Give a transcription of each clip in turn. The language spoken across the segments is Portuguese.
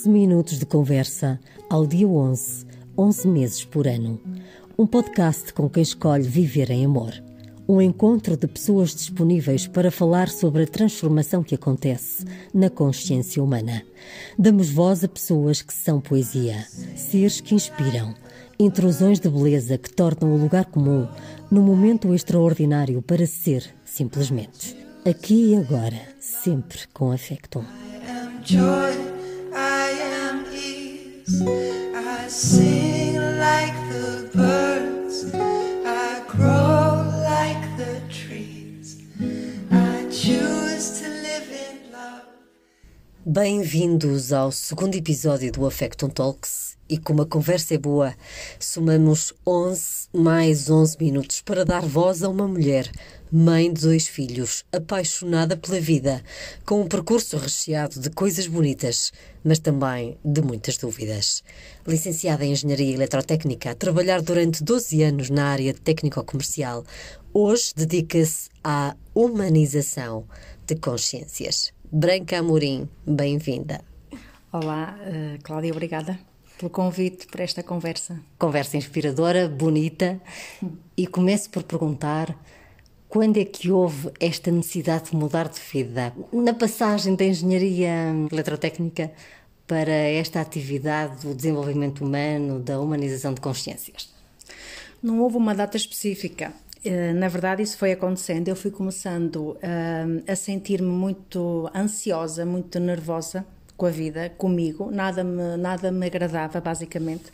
11 minutos de conversa ao dia 11, 11 meses por ano. Um podcast com quem escolhe viver em amor. Um encontro de pessoas disponíveis para falar sobre a transformação que acontece na consciência humana. Damos voz a pessoas que são poesia, seres que inspiram, intrusões de beleza que tornam o lugar comum num momento extraordinário para ser, simplesmente. Aqui e agora, sempre com afeto. joy, see. Bem-vindos ao segundo episódio do Affectum Talks. E como a conversa é boa, somamos 11 mais 11 minutos para dar voz a uma mulher mãe de dois filhos, apaixonada pela vida, com um percurso recheado de coisas bonitas, mas também de muitas dúvidas. Licenciada em Engenharia Eletrotécnica, a trabalhar durante 12 anos na área técnico-comercial, hoje dedica-se à humanização de consciências. Branca Amorim, bem-vinda. Olá, uh, Cláudia, obrigada pelo convite para esta conversa. Conversa inspiradora, bonita, e começo por perguntar quando é que houve esta necessidade de mudar de vida? Na passagem da engenharia eletrotécnica para esta atividade do desenvolvimento humano, da humanização de consciências? Não houve uma data específica. Eh, na verdade, isso foi acontecendo. Eu fui começando eh, a sentir-me muito ansiosa, muito nervosa com a vida, comigo. Nada me, nada me agradava, basicamente.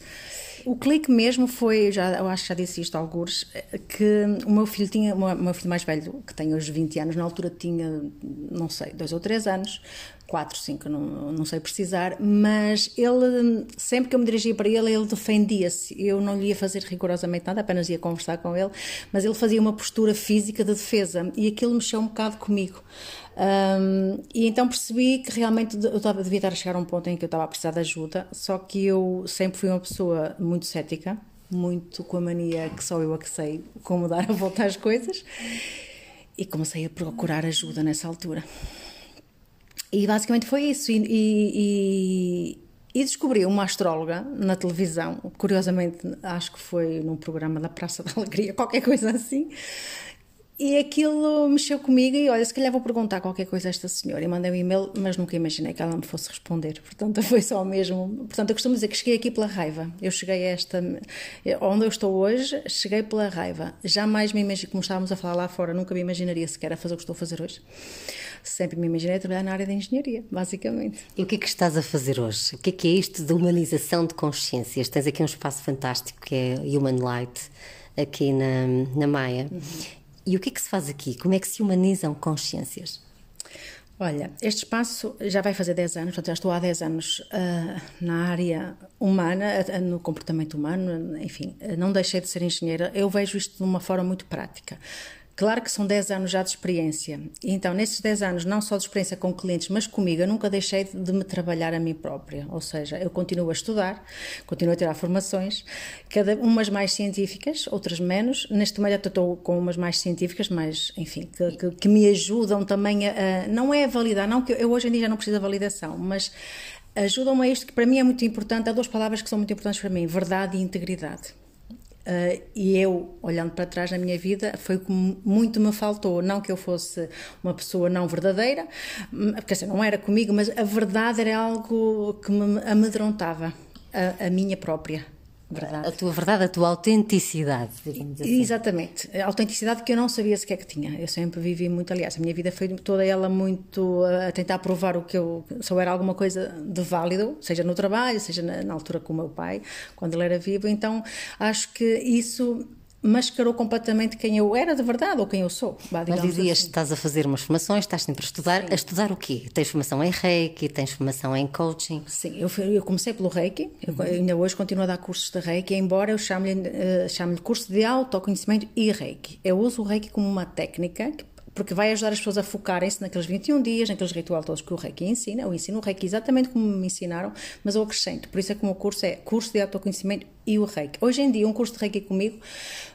O clique mesmo foi, já, eu acho que já disse isto a alguns, que o meu filho tinha, o meu filho mais velho, que tem hoje 20 anos, na altura tinha, não sei, dois ou três anos, quatro, cinco, não, não sei precisar, mas ele, sempre que eu me dirigia para ele, ele defendia-se. Eu não lhe ia fazer rigorosamente nada, apenas ia conversar com ele, mas ele fazia uma postura física de defesa e aquilo mexeu um bocado comigo. Um, e então percebi que realmente eu estava, devia estar a chegar a um ponto em que eu estava a precisar de ajuda, só que eu sempre fui uma pessoa muito cética, muito com a mania que só eu a que sei como dar a volta às coisas, e comecei a procurar ajuda nessa altura. E basicamente foi isso. E, e, e, descobri uma astróloga na televisão, curiosamente, acho que foi num programa da Praça da Alegria, qualquer coisa assim, e aquilo mexeu comigo e olha, se calhar vou perguntar qualquer coisa a esta senhora. E mandei um e-mail, mas nunca imaginei que ela me fosse responder. Portanto, foi só mesmo. Portanto, eu costumo dizer que cheguei aqui pela raiva. Eu cheguei a esta. Onde eu estou hoje, cheguei pela raiva. Jamais me imaginei, como estávamos a falar lá fora, nunca me imaginaria sequer a fazer o que estou a fazer hoje. Sempre me imaginei a trabalhar na área da engenharia, basicamente. E o que é que estás a fazer hoje? O que é que é isto de humanização de consciências? Tens aqui um espaço fantástico que é Human Light, aqui na, na Maia. Uhum. E o que é que se faz aqui? Como é que se humanizam consciências? Olha, este espaço já vai fazer 10 anos, portanto já estou há 10 anos uh, na área humana, uh, no comportamento humano, enfim, não deixei de ser engenheira. Eu vejo isto de uma forma muito prática. Claro que são 10 anos já de experiência. Então, nesses 10 anos, não só de experiência com clientes, mas comigo, eu nunca deixei de me trabalhar a mim própria. Ou seja, eu continuo a estudar, continuo a tirar formações, cada umas mais científicas, outras menos. Neste momento, estou com umas mais científicas, mas, enfim, que, que, que me ajudam também a, a, Não é a validar, não que eu, eu hoje em dia já não preciso da validação, mas ajudam-me a isto que para mim é muito importante. Há duas palavras que são muito importantes para mim: verdade e integridade. Uh, e eu, olhando para trás na minha vida, foi o que muito me faltou. Não que eu fosse uma pessoa não verdadeira, porque assim, não era comigo, mas a verdade era algo que me amedrontava, a, a minha própria. Verdade. A tua verdade, a tua autenticidade, digamos assim. Exatamente. A autenticidade que eu não sabia sequer que tinha. Eu sempre vivi muito, aliás, a minha vida foi toda ela muito a tentar provar o que eu, se houver alguma coisa de válido, seja no trabalho, seja na, na altura com o meu pai, quando ele era vivo. Então, acho que isso mascarou completamente quem eu era de verdade ou quem eu sou. Mas dizias assim. estás a fazer umas formações, estás sempre a estudar. Sim. A estudar o quê? Tens formação em Reiki, tens formação em coaching? Sim, eu, eu comecei pelo Reiki, uhum. eu ainda hoje continuo a dar cursos de Reiki, embora eu chame-lhe uh, chame curso de autoconhecimento e Reiki. Eu uso o Reiki como uma técnica que porque vai ajudar as pessoas a focarem-se naqueles 21 dias, naqueles rituais todos que o Reiki ensina. Eu ensino o Reiki exatamente como me ensinaram, mas eu acrescento. Por isso é que o meu curso é curso de autoconhecimento e o Reiki. Hoje em dia, um curso de Reiki comigo,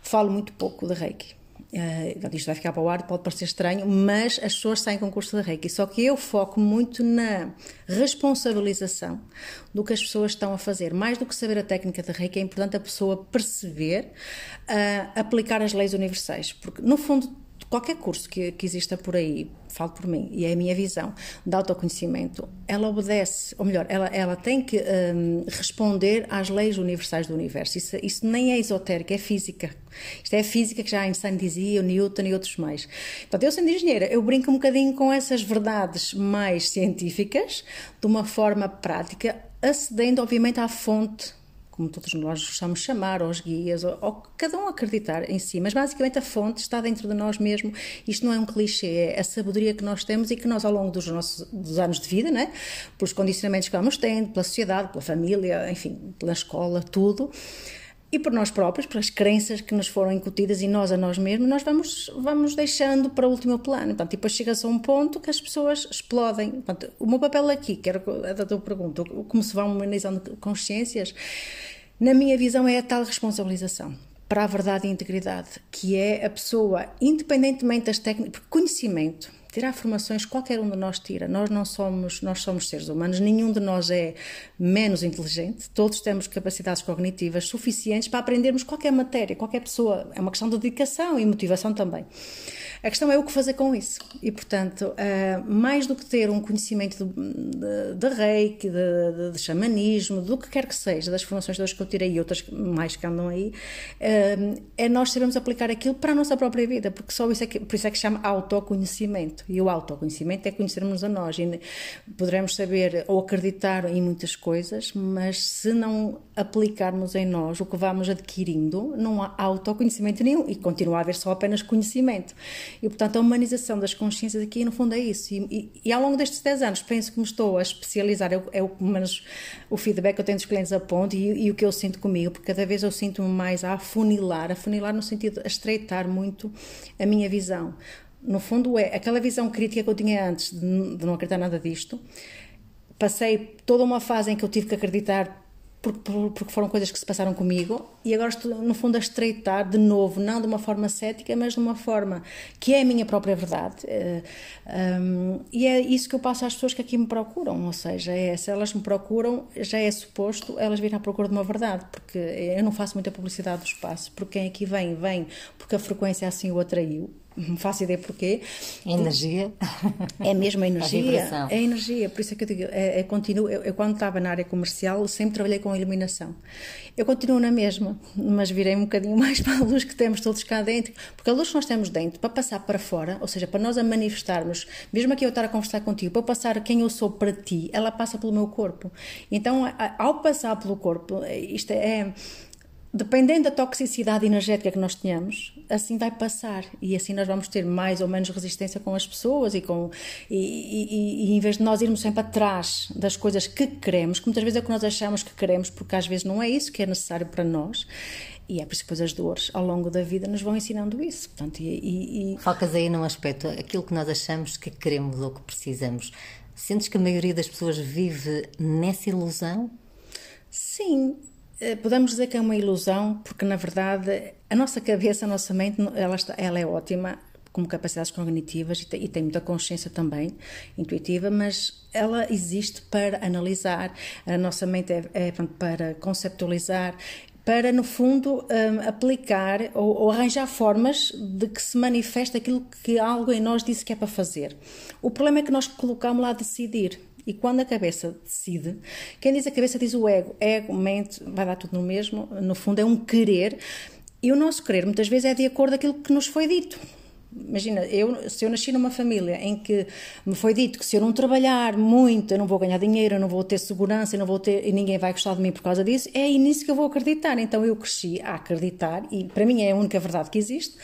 falo muito pouco de Reiki. Uh, isto vai ficar para o ar, pode parecer estranho, mas as pessoas saem com curso de Reiki. Só que eu foco muito na responsabilização do que as pessoas estão a fazer. Mais do que saber a técnica de Reiki, é importante a pessoa perceber, uh, aplicar as leis universais. Porque, no fundo, qualquer curso que, que exista por aí, falo por mim, e é a minha visão de autoconhecimento, ela obedece, ou melhor, ela, ela tem que um, responder às leis universais do universo. Isso, isso nem é esotérico, é física. Isto é a física que já Einstein dizia, o Newton e outros mais. Portanto, eu sendo engenheira, eu brinco um bocadinho com essas verdades mais científicas, de uma forma prática, acedendo, obviamente, à fonte como todos nós gostamos de chamar, aos guias, ou, ou, cada um acreditar em si, mas basicamente a fonte está dentro de nós mesmo. Isto não é um clichê, é a sabedoria que nós temos e que nós, ao longo dos nossos dos anos de vida, né, pelos condicionamentos que vamos tendo, pela sociedade, pela família, enfim, pela escola, tudo, e por nós próprios, pelas crenças que nos foram incutidas e nós a nós mesmos, nós vamos, vamos deixando para o último plano. Portanto, depois chega-se a um ponto que as pessoas explodem. Portanto, o meu papel aqui, que era a tua pergunta, como se vão humanizando consciências, na minha visão é a tal responsabilização para a verdade e integridade, que é a pessoa, independentemente das técnicas, conhecimento tirar formações qualquer um de nós tira. Nós não somos, nós somos seres humanos, nenhum de nós é menos inteligente. Todos temos capacidades cognitivas suficientes para aprendermos qualquer matéria, qualquer pessoa. É uma questão de dedicação e motivação também. A questão é o que fazer com isso. E, portanto, uh, mais do que ter um conhecimento de, de, de reiki, de, de, xamanismo, do que quer que seja, das formações todas que eu tirei e outras mais que andam aí, uh, é nós sabermos aplicar aquilo para a nossa própria vida, porque só isso é que, por isso é que chama autoconhecimento. E o autoconhecimento é conhecermos a nós. E poderemos saber ou acreditar em muitas coisas, mas se não aplicarmos em nós o que vamos adquirindo, não há autoconhecimento nenhum e continua a haver só apenas conhecimento. E, portanto, a humanização das consciências aqui, no fundo, é isso. E, e, e ao longo destes 10 anos, penso que me estou a especializar, é, é o, menos o feedback que eu tenho dos clientes a ponto e, e o que eu sinto comigo, porque cada vez eu sinto-me mais a afunilar, afunilar no sentido de estreitar muito a minha visão. No fundo, é aquela visão crítica que eu tinha antes de, de não acreditar nada disto. Passei toda uma fase em que eu tive que acreditar porque, porque, foram coisas que se passaram comigo e agora estou no fundo a estreitar de novo, não de uma forma cética, mas de uma forma que é a minha própria verdade eh, ehm, e é isso que eu passo às pessoas que aqui me procuram, ou seja, é, se elas me procuram, já é suposto elas virem à procura de uma verdade, porque eu não faço muita publicidade do espaço, porque quem aqui vem, vem porque a frequência assim o atraiu não faço ideia porquê. A energia. É mesmo a energia. A é a energia, por isso é que eu digo, é, é continuo, eu, eu, quando estava na área comercial sempre trabalhei com iluminação. Eu continuo na mesma, mas virei um bocadinho mais para a luz que temos todos cá dentro, porque a luz que nós temos dentro, para passar para fora, ou seja, para nós a manifestarmos, mesmo aqui eu estar a conversar contigo, para passar quem eu sou para ti, ela passa pelo meu corpo. Então, ao passar pelo corpo, isto é dependendo da toxicidade energética que nós tenhamos, assim vai passar e assim nós vamos ter mais ou menos resistência com as pessoas e com e, e, e, em vez de nós irmos sempre atrás das coisas que queremos, que muitas vezes é o que nós achamos que queremos, porque às vezes não é isso que é necessário para nós. E é por isso que depois as dores ao longo da vida nos vão ensinando isso. Portanto, e, e... Focas aí num aspecto, aquilo que nós achamos que queremos ou que precisamos. Sentes que a maioria das pessoas vive nessa ilusão? Sim, podemos dizer que é uma ilusão, porque na verdade a nossa cabeça, a nossa mente, ela, está, ela é ótima como capacidades cognitivas e tem, e tem, muita consciência também intuitiva, mas ela existe para analisar, a nossa mente é, é para conceptualizar, para, no fundo, um, aplicar ou, ou, arranjar formas de que se manifeste aquilo que algo em nós disse que é para fazer. O problema é que nós colocamos lá a decidir. E quando a cabeça decide, quem diz a cabeça diz o ego. Ego, mente, vai dar tudo no mesmo. No fundo, é um querer. E o nosso querer, muitas vezes, é de acordo aquilo que nos foi dito. Imagina, eu, se eu nasci numa família em que me foi dito que se eu não trabalhar muito, eu não vou ganhar dinheiro, eu não vou ter segurança, eu não vou ter, e ninguém vai gostar de mim por causa disso, é nisso que eu vou acreditar. Então eu cresci a acreditar, e para mim é a única verdade que existe,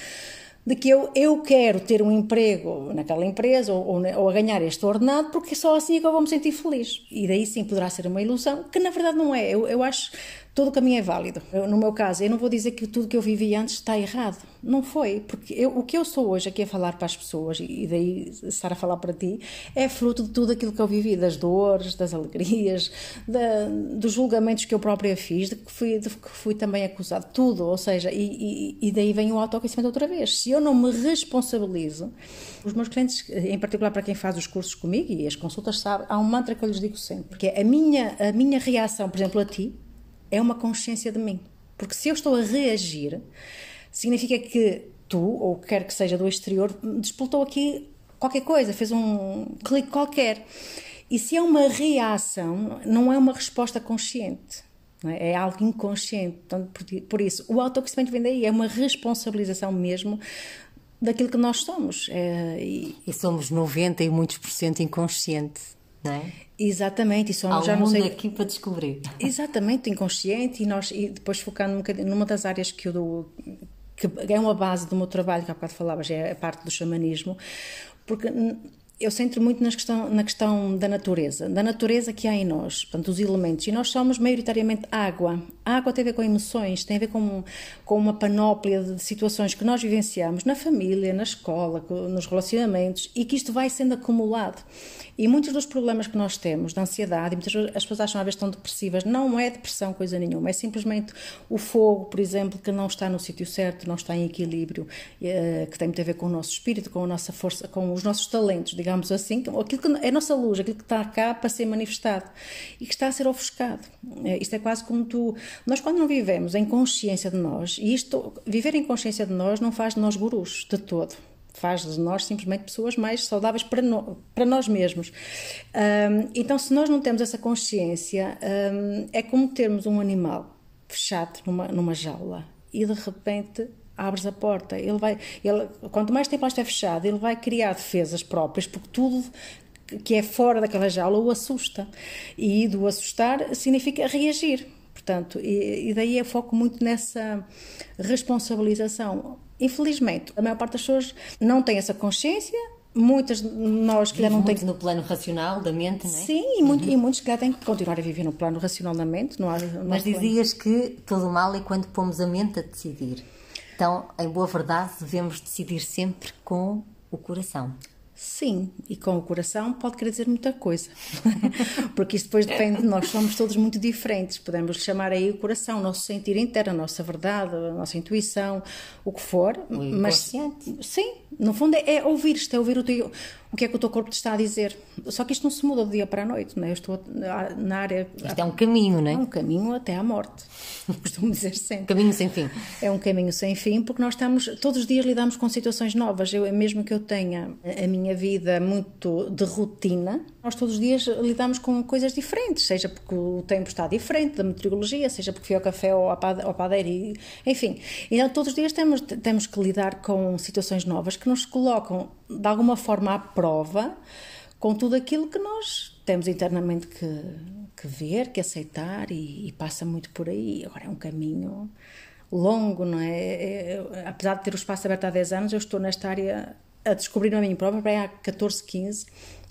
de que eu, eu quero ter um emprego naquela empresa ou, ou, ou, a ganhar este ordenado porque só assim é que eu vou me sentir feliz. E daí sim poderá ser uma ilusão, que na verdade não é. Eu, eu acho todo o caminho é válido. Eu, no meu caso, eu não vou dizer que tudo que eu vivi antes está errado. Não foi, porque eu, o que eu sou hoje aqui a falar para as pessoas e daí estar a falar para ti é fruto de tudo aquilo que eu vivi, das dores, das alegrias, da, dos julgamentos que eu própria fiz, de que fui, de que fui também acusado, tudo. Ou seja, e, e, e daí vem o autoconhecimento outra vez. Se eu não me responsabilizo, os meus clientes, em particular para quem faz os cursos comigo e as consultas, sabe, há um mantra que eu lhes digo sempre, que é a minha, a minha reação, por exemplo, a ti, é uma consciência de mim. Porque se eu estou a reagir, significa que tu, ou quer que seja do exterior, despoltou aqui qualquer coisa, fez um clique qualquer. E se é uma reação, não é uma resposta consciente. É? é? algo inconsciente. Por, por isso, o autoconhecimento vem daí, é uma responsabilização mesmo daquilo que nós somos. É, e... e somos 90 e muitos por cento inconsciente, não é? Exatamente, e somos Há já um não sei. aqui para descobrir. Exatamente, inconsciente, e nós e depois focando um bocadinho numa das áreas que eu dou, que é uma base do meu trabalho, que há bocado falavas, é a parte do xamanismo, porque eu centro muito questão, na questão da natureza, da natureza que há em nós, portanto, os elementos. E nós somos maioritariamente água. A água tem a ver com emoções, tem a ver com, com uma panóplia de situações que nós vivenciamos na família, na escola, nos relacionamentos e que isto vai sendo acumulado. E muitos dos problemas que nós temos, da ansiedade, muitas vezes as pessoas acham às vezes estão depressivas, não é depressão coisa nenhuma, é simplesmente o fogo, por exemplo, que não está no sítio certo, não está em equilíbrio, eh, que tem muito a ver com o nosso espírito, com a nossa força, com os nossos talentos, digamos assim, aquilo que é a nossa luz, aquilo que está cá para ser manifestado e que está a ser ofuscado. Eh, isto é quase como tu. Nós, quando não vivemos em consciência de nós, e isto, viver em consciência de nós não faz de nós gurus, de todo faz de nós simplesmente pessoas mais saudáveis para, no, para nós mesmos. Um, então, se nós não temos essa consciência, um, é como termos um animal fechado numa, numa jaula e de repente abres a porta. Ele vai, ele, quanto mais tempo ela estiver fechado, ele vai criar defesas próprias, porque tudo que é fora daquela jaula o assusta. E do assustar significa reagir. Portanto, e, e daí eu foco muito nessa responsabilização Infelizmente, a maior parte das pessoas não tem essa consciência, muitas de nós que já não têm. no plano racional da mente, não é? Sim, e, muito, uhum. e muitos que já têm que continuar a viver no plano racional da mente. Não há, não Mas dizias plano. que todo mal é quando pomos a mente a decidir. Então, em boa verdade, devemos decidir sempre com o coração. Sim, e com o coração pode querer dizer muita coisa, porque isso depois depende de nós, somos todos muito diferentes. Podemos chamar aí o coração, o nosso sentir interno, a nossa verdade, a nossa intuição, o que for. O mas sim, no fundo é, é ouvir isto, é ouvir o teu, o que é que o teu corpo te está a dizer. Só que isto não se muda do dia para a noite, não é? Eu estou na área. Isto é um caminho, não é? É um caminho até à morte, costumo dizer sempre. Caminho sem fim. É um caminho sem fim, porque nós estamos, todos os dias lidamos com situações novas. Eu, mesmo que eu tenha a minha vida muito de rotina, nós todos os dias lidamos com coisas diferentes, seja porque o tempo está diferente da meteorologia, seja porque fui ao café ou ao padeiro, e, enfim. Então, todos os dias temos, temos que lidar com situações novas que nos colocam de alguma forma à prova com tudo aquilo que nós temos internamente que, que ver, que aceitar e, e, passa muito por aí. Agora é um caminho longo, não é? é, é apesar de ter o espaço aberto há 10 anos, eu estou nesta área a descobrir a mim própria para há 14, 15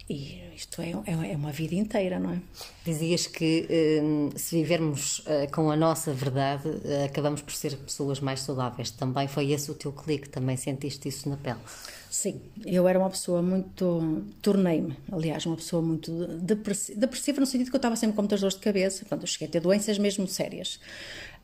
e isto é, é, é, uma vida inteira, não é? Dizias que hum, se vivermos uh, com a nossa verdade, uh, acabamos por ser pessoas mais saudáveis. Também foi esse o teu clique? Também sentiste isso na pele? Sim, eu era uma pessoa muito. Tornei-me, aliás, uma pessoa muito depressiva, depressiva no sentido que eu estava sempre com muitas dores de cabeça. Portanto, eu cheguei a ter doenças mesmo sérias.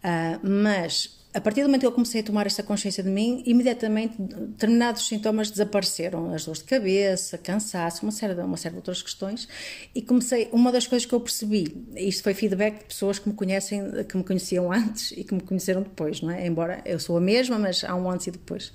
Uh, mas a partir do momento que eu comecei a tomar esta consciência de mim, imediatamente determinados sintomas desapareceram, as dores de cabeça, cansaço, uma série de, uma série de outras questões, e comecei, uma das coisas que eu percebi, isto foi feedback de pessoas que me conhecem, que me conheciam antes e que me conheceram depois, não é? Embora eu sou a mesma, mas há um antes e depois,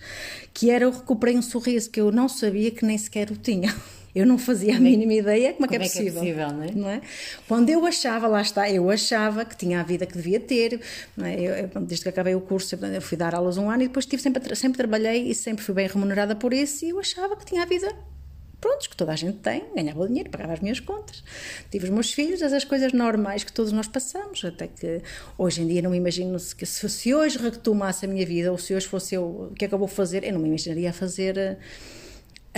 que era eu recuperei um sorriso que eu não sabia que nem sequer o tinha. Eu não fazia a mínima ideia como é que é possível. É, que é possível não, é? não, é? Quando eu achava, lá está, eu achava que tinha a vida que devia ter, é? eu, desde que acabei o curso, eu fui dar aulas um ano e depois tive sempre, sempre trabalhei e sempre fui bem remunerada por isso e eu achava que tinha a vida prontos, que toda a gente tem, ganhava o dinheiro, pagava as minhas contas, tive os meus filhos, as coisas normais que todos nós passamos, até que hoje em dia não me imagino se, se hoje retomasse a minha vida, ou se hoje fosse eu, o que é que eu vou fazer, eu não me imaginaria fazer eh,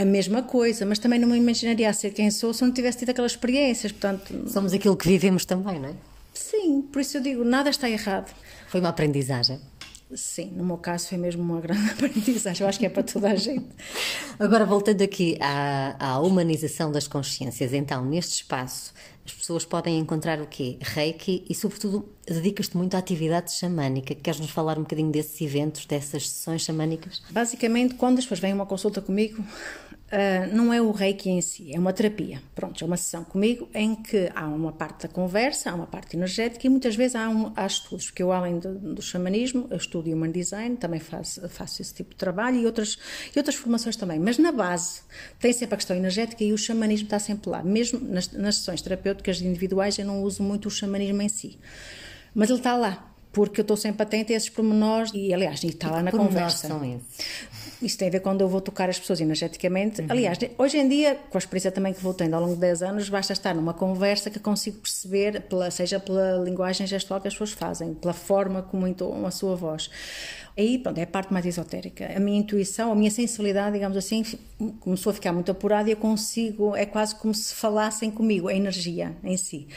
a mesma coisa, mas também não me imaginaria ser quem sou se não tivesse tido aquelas experiências, portanto... Somos aquilo que vivemos também, não é? Sim, por isso eu digo, nada está errado. Foi uma aprendizagem. Sim, no meu caso foi mesmo uma grande aprendizagem, eu acho que é para toda a gente. Agora, voltando aqui à, à humanização das consciências, então, neste espaço, as pessoas podem encontrar o quê? Reiki e, sobretudo, dedicas-te muito à atividade xamânica. Queres nos falar um bocadinho desses eventos, dessas sessões xamânicas? Basicamente, quando as pessoas vêm a uma consulta comigo, Uh, não é o reiki em si, é uma terapia. Pronto, é uma sessão comigo em que há uma parte da conversa, há uma parte energética e muitas vezes há, um, há estudos, porque eu, além do, do xamanismo, eu estudo Human Design, também faço, faço esse tipo de trabalho e outras, e outras formações também. Mas na base tem sempre a questão energética e o xamanismo está sempre lá. Mesmo nas, nas sessões terapêuticas individuais, eu não uso muito o xamanismo em si. Mas ele está lá, porque eu estou sempre atenta a esses pormenores e, aliás, está lá na conversa. São esses? Isso tem a ver quando eu vou tocar as pessoas energeticamente. Uhum. Aliás, hoje em dia, com a experiência também que vou tendo ao longo de 10 anos, basta estar numa conversa que consigo perceber, pela, seja pela linguagem gestual que as pessoas fazem, pela forma como entoam a sua voz. Aí, pronto, é a parte mais esotérica. A minha intuição, a minha sensibilidade, digamos assim, começou a ficar muito apurada e eu consigo, é quase como se falassem comigo, a energia em si.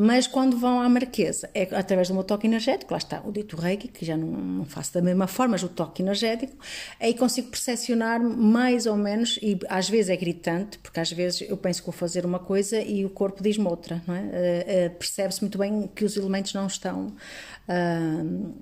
Mas quando vão à Marquesa, é através do meu toque energético, lá está o dito Reiki, que já não, não faço da mesma forma, mas o toque energético, aí consigo percepcionar mais ou menos, e às vezes é gritante, porque às vezes eu penso que vou fazer uma coisa e o corpo diz-me outra, não é? Uh, uh, Percebe-se muito bem que os elementos não estão uh,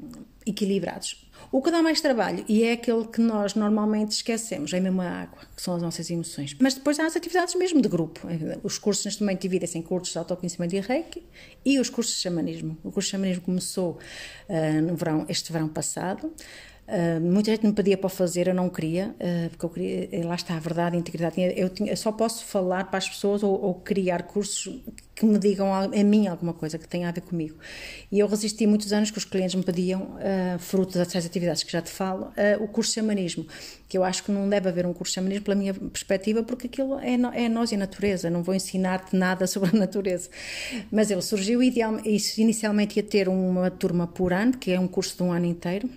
equilibrados. O que dá mais trabalho, e é aquele que nós normalmente esquecemos, é mesmo a água, que são as nossas emoções. Mas depois há as atividades mesmo de grupo. Os cursos neste momento dividem-se em cursos de autoconhecimento e reiki e os cursos de xamanismo. O curso de xamanismo começou uh, no verão, este verão passado. Uh, muita gente me pedia para fazer, eu não queria, uh, porque eu queria, eh, lá está a verdade, a integridade. Eu, tinha, eu só posso falar para as pessoas ou, ou, criar cursos que me digam a, a mim alguma coisa que tenha a ver comigo. E eu resisti muitos anos que os clientes me pediam, uh, fruto das atividades que já te falo, o curso de xamanismo, que eu acho que não deve haver um curso de xamanismo pela minha perspectiva, porque aquilo é, é nós e a natureza, não vou ensinar-te nada sobre a natureza. Mas ele surgiu, ideal, inicialmente ia ter uma turma por ano, que é um curso de um ano inteiro,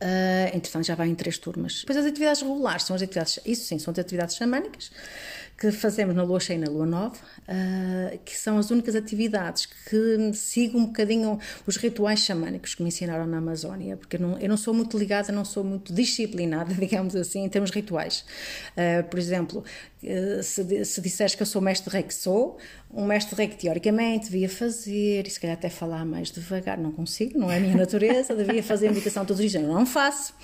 Uh, entretanto, já vai em três turmas. Depois, as atividades regulares são as atividades, isso sim, são as atividades xamânicas que fazemos na lua cheia e na lua nova, uh, que são as únicas atividades que sigam um bocadinho os rituais xamânicos que me ensinaram na Amazónia, porque eu não, eu não sou muito ligada, não sou muito disciplinada, digamos assim, em termos rituais. Uh, por exemplo, se, se disseres que eu sou mestre rei que sou, um mestre rei que teoricamente devia fazer, e se calhar até falar mais devagar, não consigo, não é a minha natureza, devia fazer meditação todos os dias, não faço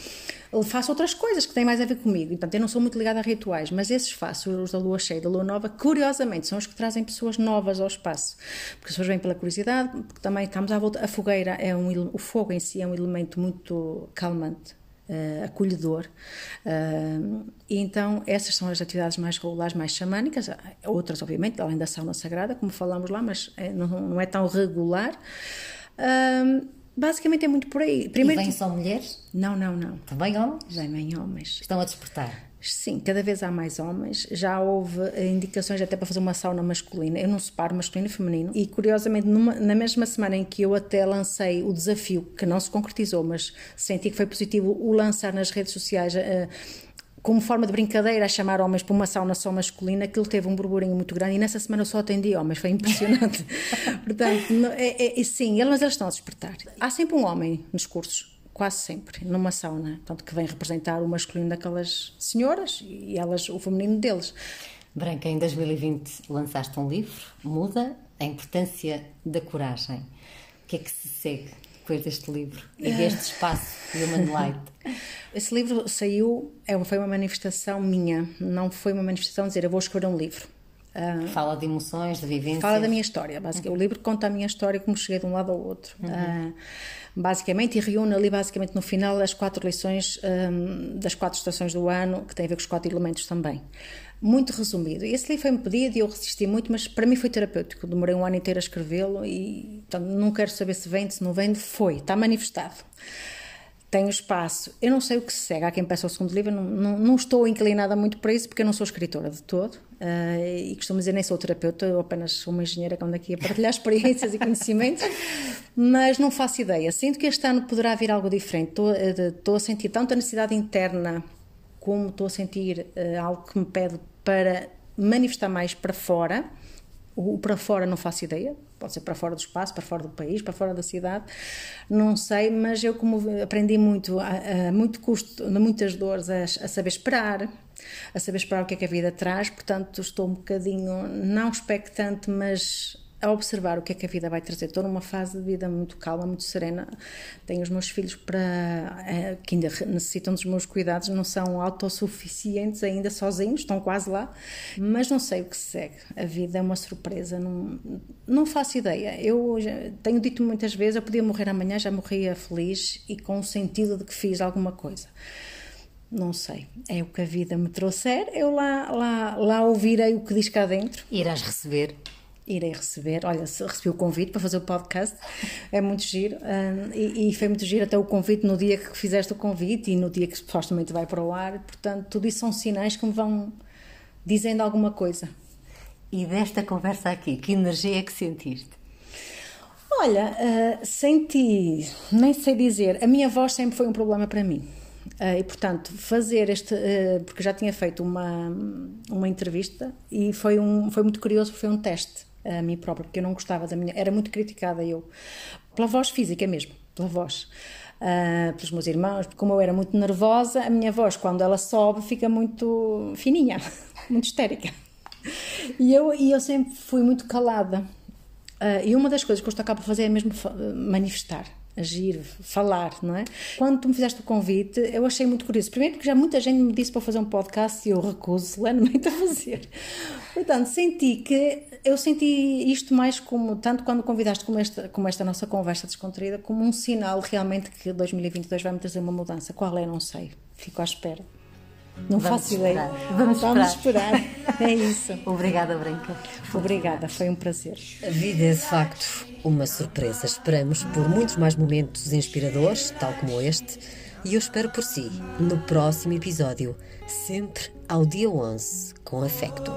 faço outras coisas que têm mais a ver comigo. Portanto, eu não sou muito ligada a rituais, mas esses faço, os da lua cheia, da lua nova, curiosamente, são os que trazem pessoas novas ao espaço. Porque as pessoas vêm pela curiosidade, porque também estamos à volta. A fogueira é um. O fogo em si é um elemento muito calmante. Uh, acolhedor. Uh, e então, essas são as atividades mais regulares, mais xamânicas. Outras, obviamente, além da sauna sagrada, como falamos lá, mas é, não, não, é tão regular. Uh, Basicamente é muito por aí. Primeiro, e vêm só mulheres? Não, não, não. Também homens? Vêm homens. Estão a despertar? Sim, cada vez há mais homens. Já houve indicações até para fazer uma sauna masculina. Eu não separo masculino e feminino. E curiosamente, numa, na mesma semana em que eu até lancei o desafio, que não se concretizou, mas senti que foi positivo o lançar nas redes sociais. Uh, como forma de brincadeira, a chamar homens para uma sauna só masculina, aquilo teve um burburinho muito grande e nessa semana eu só atendi homens, foi impressionante. Portanto, é, é, sim, eles, eles estão a despertar. Há sempre um homem nos cursos, quase sempre, numa sauna, portanto, que vem representar o masculino daquelas senhoras e elas o feminino deles. Branca, em 2020 lançaste um livro, Muda a Importância da Coragem. O que é que se segue? depois deste livro e deste espaço Human Light? Esse livro saiu, é, foi uma manifestação minha, não foi uma manifestação de dizer eu vou escrever um livro. Uh, fala de emoções, de vivências. Fala da minha história, basicamente. Uhum. O livro conta a minha história, como cheguei de um lado ao outro. Uhum. Uh, basicamente, e reúne ali, basicamente, no final, as quatro lições um, das quatro estações do ano, que tem a ver com os quatro elementos também muito resumido. Esse livro foi-me pedido e eu resisti muito, mas para mim foi terapêutico. Demorei um ano inteiro a escrevê-lo e portanto, não quero saber se vende, se não vende. Foi, está manifestado. Tenho espaço. Eu não sei o que se segue. Há quem peça o segundo livro, não, não, não, estou inclinada muito para isso porque eu não sou escritora de todo. Uh, e costumo dizer nem sou terapeuta, eu apenas sou uma engenheira que ando aqui a partilhar experiências e conhecimentos, mas não faço ideia. Sinto que este ano poderá vir algo diferente. Estou, estou a sentir tanta necessidade interna como estou a sentir uh, algo que me pede para manifestar mais para fora. O para fora não faço ideia, pode ser para fora do espaço, para fora do país, para fora da cidade, não sei, mas eu como aprendi muito, a, a muito custo, a muitas dores, a, a saber esperar, a saber esperar o que é que a vida traz, portanto estou um bocadinho, não expectante, mas a observar o que é que a vida vai trazer. Estou numa fase de vida muito calma, muito serena. Tenho os meus filhos para eh, que ainda necessitam dos meus cuidados, não são autossuficientes ainda sozinhos, estão quase lá, mas não sei o que segue. A vida é uma surpresa, não, não faço ideia. Eu tenho dito muitas vezes, eu podia morrer amanhã, já morria feliz e com o sentido de que fiz alguma coisa não sei, é o que a vida me trouxer, eu lá, lá, lá ouvirei o que diz cá dentro. Irás receber irei receber. Olha, recebi o convite para fazer o podcast, é muito giro. Um, e, e, foi muito giro até o convite no dia que fizeste o convite e no dia que supostamente vai para o ar. Portanto, tudo isso são sinais que me vão dizendo alguma coisa. E desta conversa aqui, que energia é que sentiste? Olha, uh, senti, nem sei dizer, a minha voz sempre foi um problema para mim. Uh, e portanto, fazer este, uh, porque já tinha feito uma, uma entrevista e foi, um, foi muito curioso, foi um teste a mim própria, porque eu não gostava da minha. Era muito criticada eu, pela voz física mesmo, pela voz. Uh, pelos meus irmãos, porque como eu era muito nervosa, a minha voz, quando ela sobe, fica muito fininha, muito histérica. E eu, e eu sempre fui muito calada. Uh, e uma das coisas que eu estou cá para fazer é mesmo manifestar agir, falar, não é? Quando tu me fizeste o convite, eu achei muito curioso. Primeiro porque já muita gente me disse para fazer um podcast e eu recuso solenemente a fazer. Portanto, senti que eu senti isto mais como tanto quando convidaste como esta, como esta nossa conversa descontraída, como um sinal realmente que 2022 vai me trazer uma mudança. Qual é, não sei. Fico à espera. Não Vamos faço esperar. ideia. Vamos, Vamos esperar. esperar. É isso. Obrigada, Branca. Obrigada, foi um prazer. A vida é de facto uma surpresa. Esperamos por muitos mais momentos inspiradores, tal como este, e eu espero por si no próximo episódio, sempre ao dia 11, com afecto.